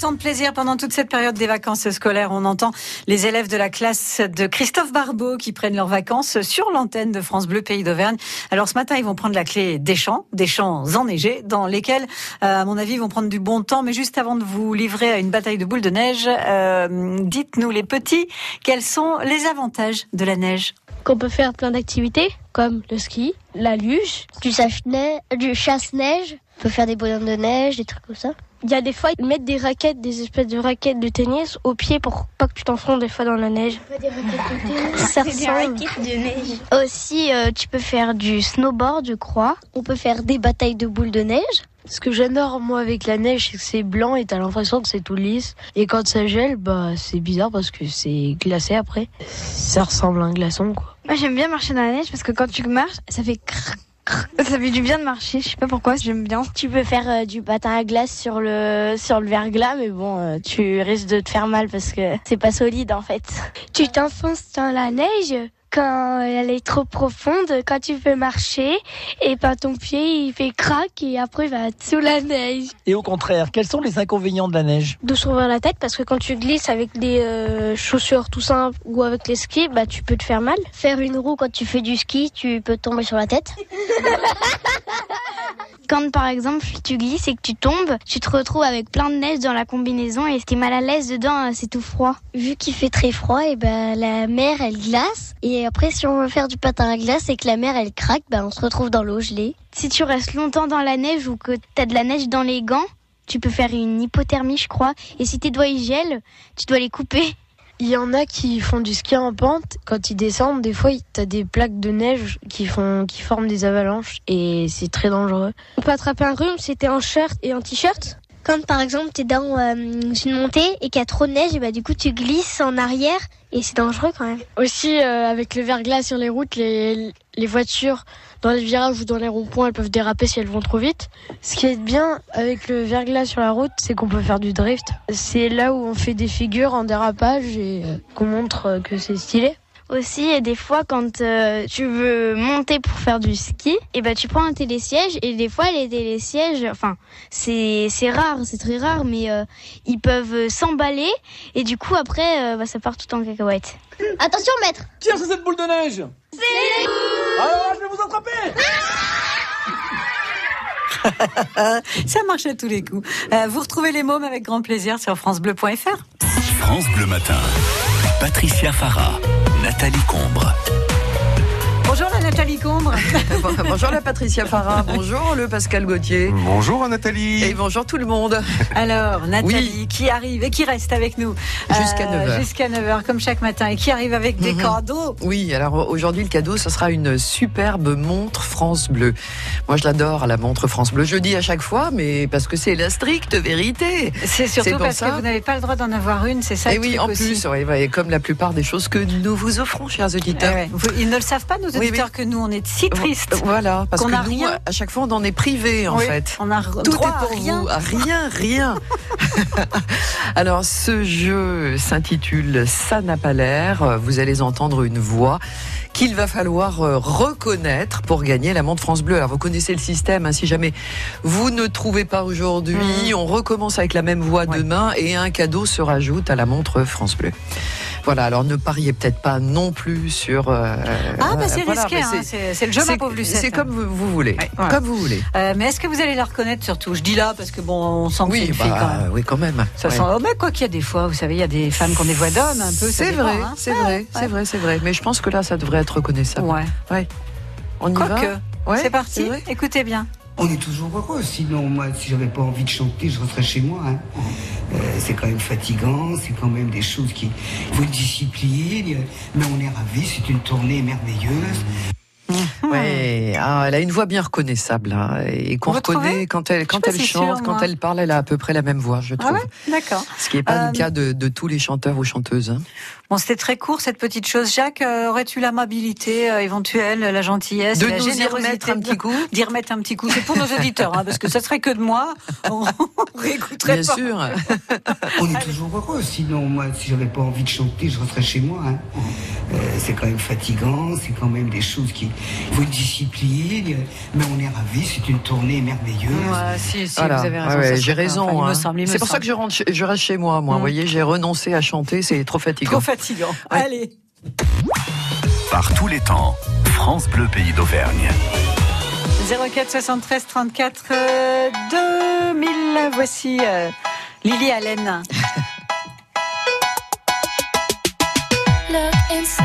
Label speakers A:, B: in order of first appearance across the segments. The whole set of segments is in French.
A: tant de plaisir pendant toute cette période des vacances scolaires. On entend les élèves de la classe de Christophe Barbeau qui prennent leurs vacances sur l'antenne de France Bleu Pays d'Auvergne. Alors ce matin, ils vont prendre la clé des champs, des champs enneigés, dans lesquels, euh, à mon avis, ils vont prendre du bon temps. Mais juste avant de vous livrer à une bataille de boules de neige, euh, dites-nous les petits, quels sont les avantages de la neige
B: qu'on peut faire plein d'activités comme le ski, la luge,
C: du chasse-neige, on peut faire des bonhommes de neige, des trucs comme ça.
B: Il y a des fois, ils mettent des raquettes, des espèces de raquettes de tennis au pied pour pas que tu t'enfonces des fois dans la neige.
C: Des raquettes de tennis. Ça ressemble.
B: de neige.
C: Aussi, euh, tu peux faire du snowboard, je crois. On peut faire des batailles de boules de neige.
D: Ce que j'adore moi avec la neige, c'est que c'est blanc et t'as l'impression que c'est tout lisse. Et quand ça gèle, bah c'est bizarre parce que c'est glacé après. Ça ressemble à un glaçon quoi.
E: Moi j'aime bien marcher dans la neige parce que quand tu marches, ça fait crrr, ça fait du bien de marcher, je sais pas pourquoi, j'aime bien.
C: Tu peux faire euh, du patin à glace sur le sur le verglas, mais bon, euh, tu risques de te faire mal parce que c'est pas solide en fait.
B: Tu t'enfonces dans la neige? Quand elle est trop profonde, quand tu veux marcher, et ben ton pied il fait craque et après il va sous la neige.
F: Et au contraire, quels sont les inconvénients de la neige?
B: De se la tête parce que quand tu glisses avec des euh, chaussures tout simples ou avec les skis, bah tu peux te faire mal.
C: Faire une roue quand tu fais du ski, tu peux tomber sur la tête.
E: Quand par exemple tu glisses et que tu tombes, tu te retrouves avec plein de neige dans la combinaison et t'es mal à l'aise dedans, euh, c'est tout froid.
C: Vu qu'il fait très froid, et ben la mer elle glace et après si on veut faire du patin à glace et que la mer elle craque, ben on se retrouve dans l'eau gelée.
E: Si tu restes longtemps dans la neige ou que t'as de la neige dans les gants, tu peux faire une hypothermie je crois. Et si tes doigts ils gèlent, tu dois les couper.
D: Il y en a qui font du ski en pente. Quand ils descendent, des fois, tu as des plaques de neige qui font, qui forment des avalanches et c'est très dangereux.
B: On peut attraper un rhume si t'es en shirt et en t-shirt.
C: Quand par exemple t'es dans euh, une montée et qu'il y a trop de neige, et bah du coup tu glisses en arrière et c'est dangereux quand même.
D: Aussi euh, avec le verglas sur les routes, les, les voitures dans les virages ou dans les ronds-points, elles peuvent déraper si elles vont trop vite. Ce qui est bien avec le verglas sur la route, c'est qu'on peut faire du drift. C'est là où on fait des figures en dérapage et euh, qu'on montre que c'est stylé
E: aussi et des fois quand euh, tu veux monter pour faire du ski et ben tu prends un télésiège et des fois les télésièges enfin c'est c'est rare c'est très rare mais euh, ils peuvent s'emballer et du coup après euh, bah, ça part tout en cacahuète
C: attention maître
F: tiens c'est cette boule de neige
C: c'est
F: alors je vais vous attraper
A: Ça marche à tous les coups. vous retrouvez les mômes avec grand plaisir sur francebleu.fr.
G: France Bleu Matin. Patricia Farah. Nathalie Combre.
A: Bonjour la Nathalie Combre.
H: bonjour la Patricia Farah. Bonjour le Pascal Gauthier.
I: Bonjour Nathalie.
H: Et bonjour tout le monde.
A: Alors Nathalie qui arrive et qui reste avec nous
H: jusqu'à 9h.
A: Euh, jusqu'à 9h comme chaque matin et qui arrive avec des mhm. cadeaux.
H: Oui, alors aujourd'hui le cadeau ce sera une superbe montre France Bleu. Moi je l'adore la montre France Bleu. Je dis à chaque fois mais parce que c'est la stricte vérité.
A: C'est surtout parce que vous n'avez pas le droit d'en avoir une, c'est ça.
H: Et oui, en plus, comme la plupart des choses que nous vous offrons, chers auditeurs.
A: Eh ils ne le savent pas, nos auditeurs, que nous, on est si tristes.
H: Voilà, parce que nous, rien. à chaque fois, on en est privé, en fait.
A: On a
H: Tout
A: droit
H: est pour
A: rien.
H: vous. Rien, rien. Alors, ce jeu s'intitule Ça n'a pas l'air. Vous allez entendre une voix qu'il va falloir euh, reconnaître pour gagner la montre France Bleu. Alors vous connaissez le système, hein, si jamais vous ne trouvez pas aujourd'hui, mmh. on recommence avec la même voix demain et un cadeau se rajoute à la montre France Bleu. Voilà, alors ne pariez peut-être pas non plus sur.
A: Euh, ah, bah c'est risqué, hein, c'est le jeu, ma pauvre Lucette.
H: C'est comme vous, voulez. Comme vous voulez.
A: Euh, mais est-ce que vous allez la reconnaître surtout? Je dis là parce que bon, on sent que c'est fille
H: bah,
A: quand même.
H: Oui, quand même.
A: Ça sent. Oh, mais quoi qu'il y a des fois, vous savez, il y a des femmes qui ont des voix d'hommes un peu.
H: C'est vrai, c'est vrai, c'est vrai, c'est vrai. Mais je pense que là, ça devrait être reconnaissable.
A: Ouais.
H: Ouais. On y va?
A: C'est parti. Écoutez bien.
J: On est toujours heureux. Sinon, moi, si j'avais pas envie de chanter, je resterais chez moi. Hein. Euh, c'est quand même fatigant, c'est quand même des choses qui faut une discipline. Mais on est ravis. C'est une tournée merveilleuse.
H: Ouais, ah, elle a une voix bien reconnaissable hein, et qu'on reconnaît quand elle quand elle chante, quand elle parle, elle a à peu près la même voix, je ah trouve.
A: D'accord.
H: Ce qui n'est pas le euh, cas de, de, tous les chanteurs ou chanteuses. Hein.
A: Bon, c'était très court cette petite chose. Jacques, euh, aurais-tu l'amabilité euh, éventuelle, la gentillesse,
H: de
A: la
H: nous y remettre un petit coup,
A: d'y remettre un petit coup? C'est pour nos auditeurs, hein, parce que ça serait que de moi, on réécouterait
H: Bien sûr.
J: on est toujours heureux. Sinon, moi, si j'avais pas envie de chanter, je resterais chez moi. Hein. Euh, c'est quand même fatigant, c'est quand même des choses qui faut être discipliné, mais on est ravis, c'est une tournée merveilleuse.
A: Ouais, si, si,
H: Voilà.
A: vous avez raison.
H: Ouais, j'ai raison. hein. C'est pour ça que je, rentre chez- je reste chez moi. Moi,
A: Mm.
H: vous voyez, j'ai renoncé à chanter. C'est trop fatigant.
A: Trop fatigant. Allez.
G: Par tous les temps, France Bleu Pays d'Auvergne.
A: 04 73 34 euh, 2000. Voici euh, Lily Allen.
I: Look inside,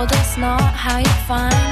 I: Well, that's not how you find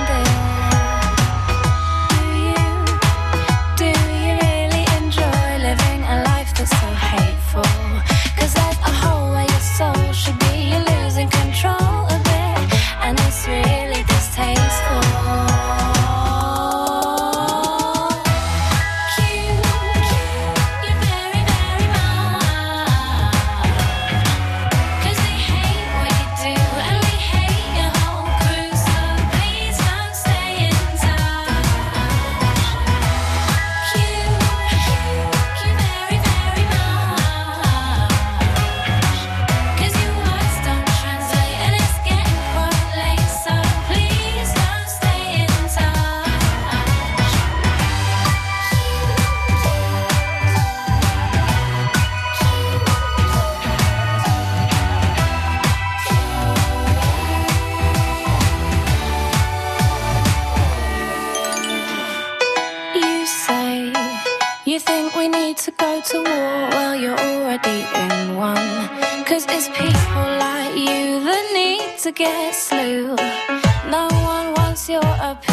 I: you're already in one. Cause it's people like you that need to get slew. No one wants your opinion.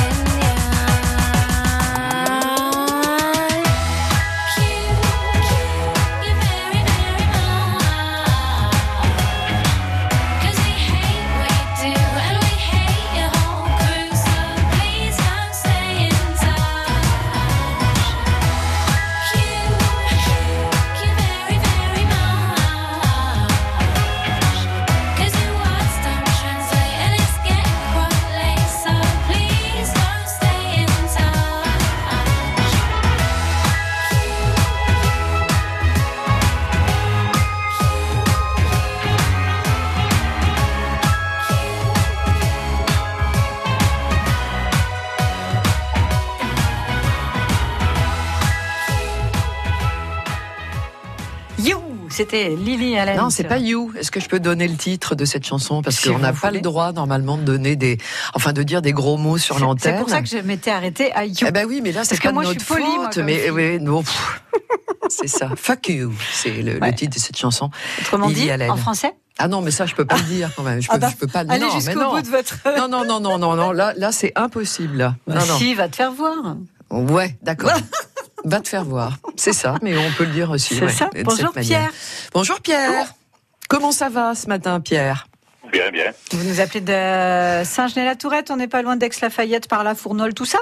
A: C'était Lily Allen.
H: Non, c'est pas You. Est-ce que je peux donner le titre de cette chanson? Parce
A: Si
H: qu'on n'a pas
A: voulez.
H: le droit normalement de donner des, enfin de dire des gros mots sur
A: C'est
H: l'antenne.
A: pour ça que je m'étais arrêtée à You.
H: Eh ben oui, mais là, c'est
A: que
H: pas
A: moi,
H: de
A: je
H: notre
A: suis polie, moi,
H: faute. mais oui, non, c'est ça. Fuck you, c'est le, titre de cette chanson.
A: Autrement
H: Lily
A: dit,
H: Allen.
A: en français?
H: Ah non, mais ça, je peux pas le dire quand même. Je peux,
A: Ah bah,
H: je peux pas le
A: Allez
H: non, mais
A: jusqu'au
H: non.
A: bout de votre.
H: Non, non, non, non, non, non. Là, là, c'est impossible. Là.
A: Bah,
H: non, non.
A: Si, va te faire voir.
H: Ouais, d'accord. Va te faire voir. C'est ça, mais on peut le dire aussi.
A: C'est
H: ouais,
A: ça.
H: de cette
A: Bonjour
H: manière.
A: Pierre.
H: Bonjour Pierre. Comment ça va ce matin, Pierre
K: Bien, bien.
A: Vous nous appelez de Saint-Genès-la-Tourette, on n'est pas loin d'Aix-Lafayette par la Fournole, tout ça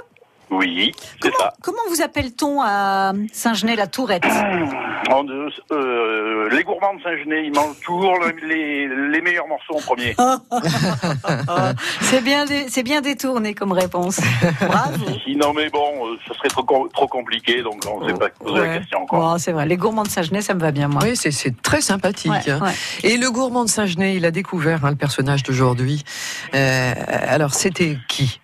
K: Oui, c'est ça.
A: Comment vous appelle-t-on à Saint-Genès-la-Tourette
K: euh, les gourmands de Saint-Genet, ils mangent toujours le- les, les meilleurs morceaux en premier.
A: C'est bien, dé- c'est bien détourné comme réponse. Bravo.
K: Sinon, mais bon, euh, ce serait trop, trop compliqué, donc on ne sait pas poser la
A: Ouais.
K: question encore.
A: Bon, c'est vrai, les gourmands de Saint-Genès, ça me va bien, moi.
H: Oui, c'est- c'est très sympathique.
A: Ouais,
H: hein.
A: ouais.
H: Et le gourmand de Saint-Genet, il a découvert hein, le personnage d'aujourd'hui. Euh, alors, c'était qui?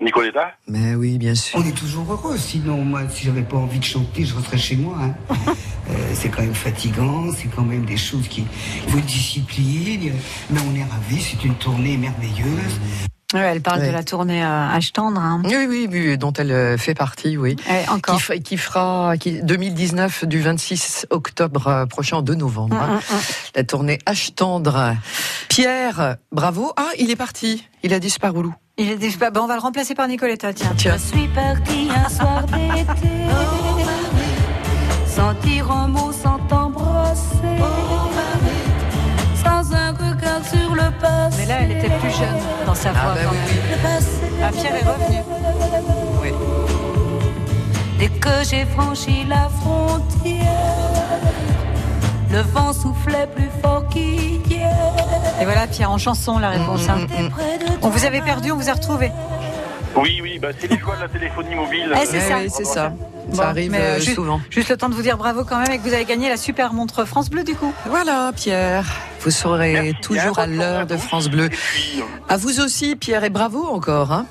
K: Nicoletta
H: Mais oui, bien sûr.
J: On est toujours heureux, sinon moi si j'avais pas envie de chanter, je resterais chez moi. hein. Euh, c'est quand même fatigant, c'est quand même des choses qui... Il faut discipline, mais on est ravis, c'est une tournée merveilleuse.
A: Ouais, elle parle
H: Ouais.
A: de la tournée euh, H tendre. hein.
H: Oui, oui, oui, dont elle euh, fait partie, oui.
A: Ouais, encore.
H: Qui, fera qui, 2019 du 26 octobre euh, prochain au 2 novembre.
A: Mm,
H: hein.
A: mm, mm.
H: La tournée H tendre. Pierre, bravo. Ah, il est parti. Il a disparu. Lou.
A: Il est des- bah, on va le remplacer par Nicoletta, tiens.
H: Tiens.
I: Je suis partie un soir d'été, sans dire un mot, sans t'embrasser, sans
A: Mais là, elle était plus jeune dans sa voix.
H: Ah, bah oui.
A: Ah, Pierre est revenu.
H: Oui.
I: Dès que j'ai franchi la frontière, le vent soufflait plus fort qu'hier.
A: Et voilà, Pierre, en chanson, la réponse. hein.
I: T'es près de
A: On vous avait perdu, on vous a retrouvé.
K: Oui, oui, bah, c'est les joies de la téléphonie mobile.
A: Eh, c'est ça.
H: oui, c'est ça.
A: Bon,
H: ça arrive
A: mais, euh,
H: euh,
A: juste-
H: souvent.
A: Juste le temps de vous dire bravo quand même et que vous avez gagné la super montre France Bleu du coup.
H: Voilà, Pierre. Vous serez
K: Merci
H: toujours à l'heure de. France Bleu.
K: Puis,
H: À vous aussi, Pierre, et bravo encore. Hein.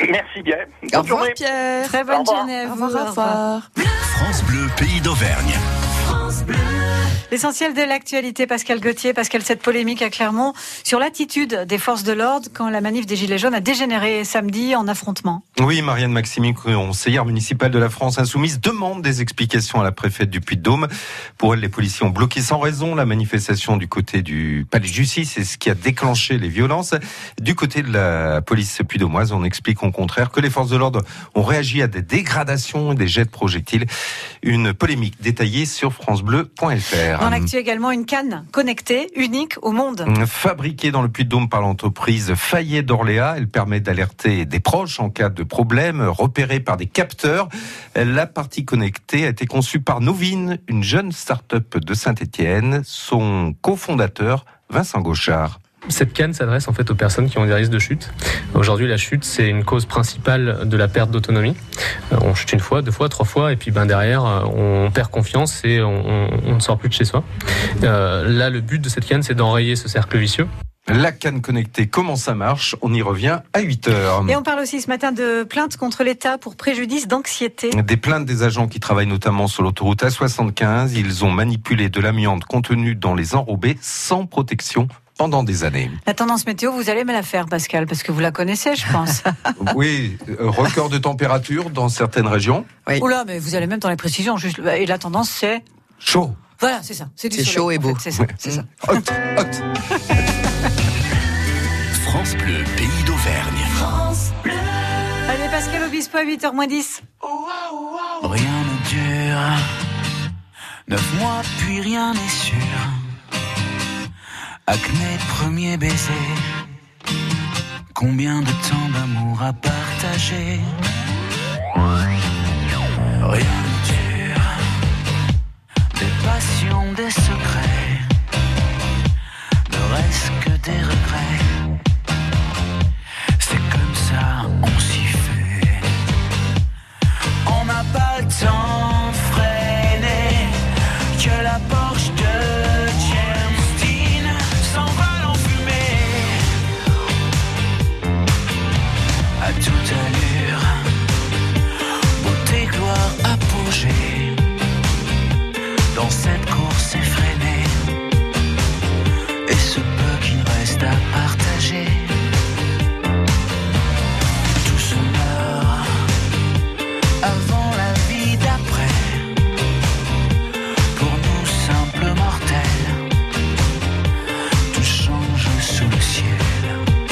K: merci bien.
H: Au revoir,
K: journée.
H: Pierre.
A: Très bonne
K: Au revoir.
A: journée
H: revoir, au revoir.
G: France Bleu, pays d'Auvergne.
A: L'essentiel de l'actualité, Pascal Gauthier, Pascal, cette polémique à Clermont sur l'attitude des forces de l'ordre quand la manif des Gilets jaunes a dégénéré samedi en affrontement.
L: Oui, Marianne Maximi, conseillère municipale de la France Insoumise, demande des explications à la préfète du Puy-de-Dôme. Pour elle, les policiers ont bloqué sans raison la manifestation du côté du palais de justice, c'est ce qui a déclenché les violences. Du côté de la police puy-dômoise, on explique au contraire que les forces de l'ordre ont réagi à des dégradations et des jets de projectiles. Une polémique détaillée sur francebleu.fr.
A: Dans l'actu également, une canne connectée, unique au monde.
L: Fabriquée dans le Puy-de-Dôme par l'entreprise Fayet d'Orléans, elle permet d'alerter des proches en cas de problème, repérée par des capteurs. La partie connectée a été conçue par Novine, une jeune start-up de Saint-Étienne. Son cofondateur, Vincent Gauchard.
M: Cette canne s'adresse en fait aux personnes qui ont des risques de chute. Aujourd'hui, la chute, c'est une cause principale de la perte d'autonomie. Euh, On chute une fois, deux fois, trois fois, et puis ben derrière, euh, on perd confiance et on, on- on ne sort plus de chez soi. Euh, là, le but de cette canne, c'est d'enrayer ce cercle vicieux.
L: La canne connectée, comment ça marche? On y revient à 8 heures.
A: Et on parle aussi ce matin de plainte contre l'État pour préjudice d'anxiété.
L: Des plaintes des agents qui travaillent notamment sur l'autoroute A75. Ils ont manipulé de l'amiante contenue dans les enrobés sans protection pendant des années.
A: La tendance météo, vous allez me la faire, Pascal, parce que vous la connaissez, je pense.
L: Oui, euh, record de température dans certaines régions.
A: Oula, mais vous allez même dans les précisions. Juste, et la tendance, c'est.
L: Chaud.
A: Voilà, c'est ça. C'est du
H: C'est
A: soleil,
H: chaud et beau.
A: C'est ça. c'est ça.
L: Hot, hot.
G: France Bleu, pays d'Auvergne.
A: Allez, Pascal Obispo à 8h 10.
N: Rien ne dure. Neuf mois, puis rien n'est sûr. Acné, premier baiser. Combien de temps d'amour à partager? Rien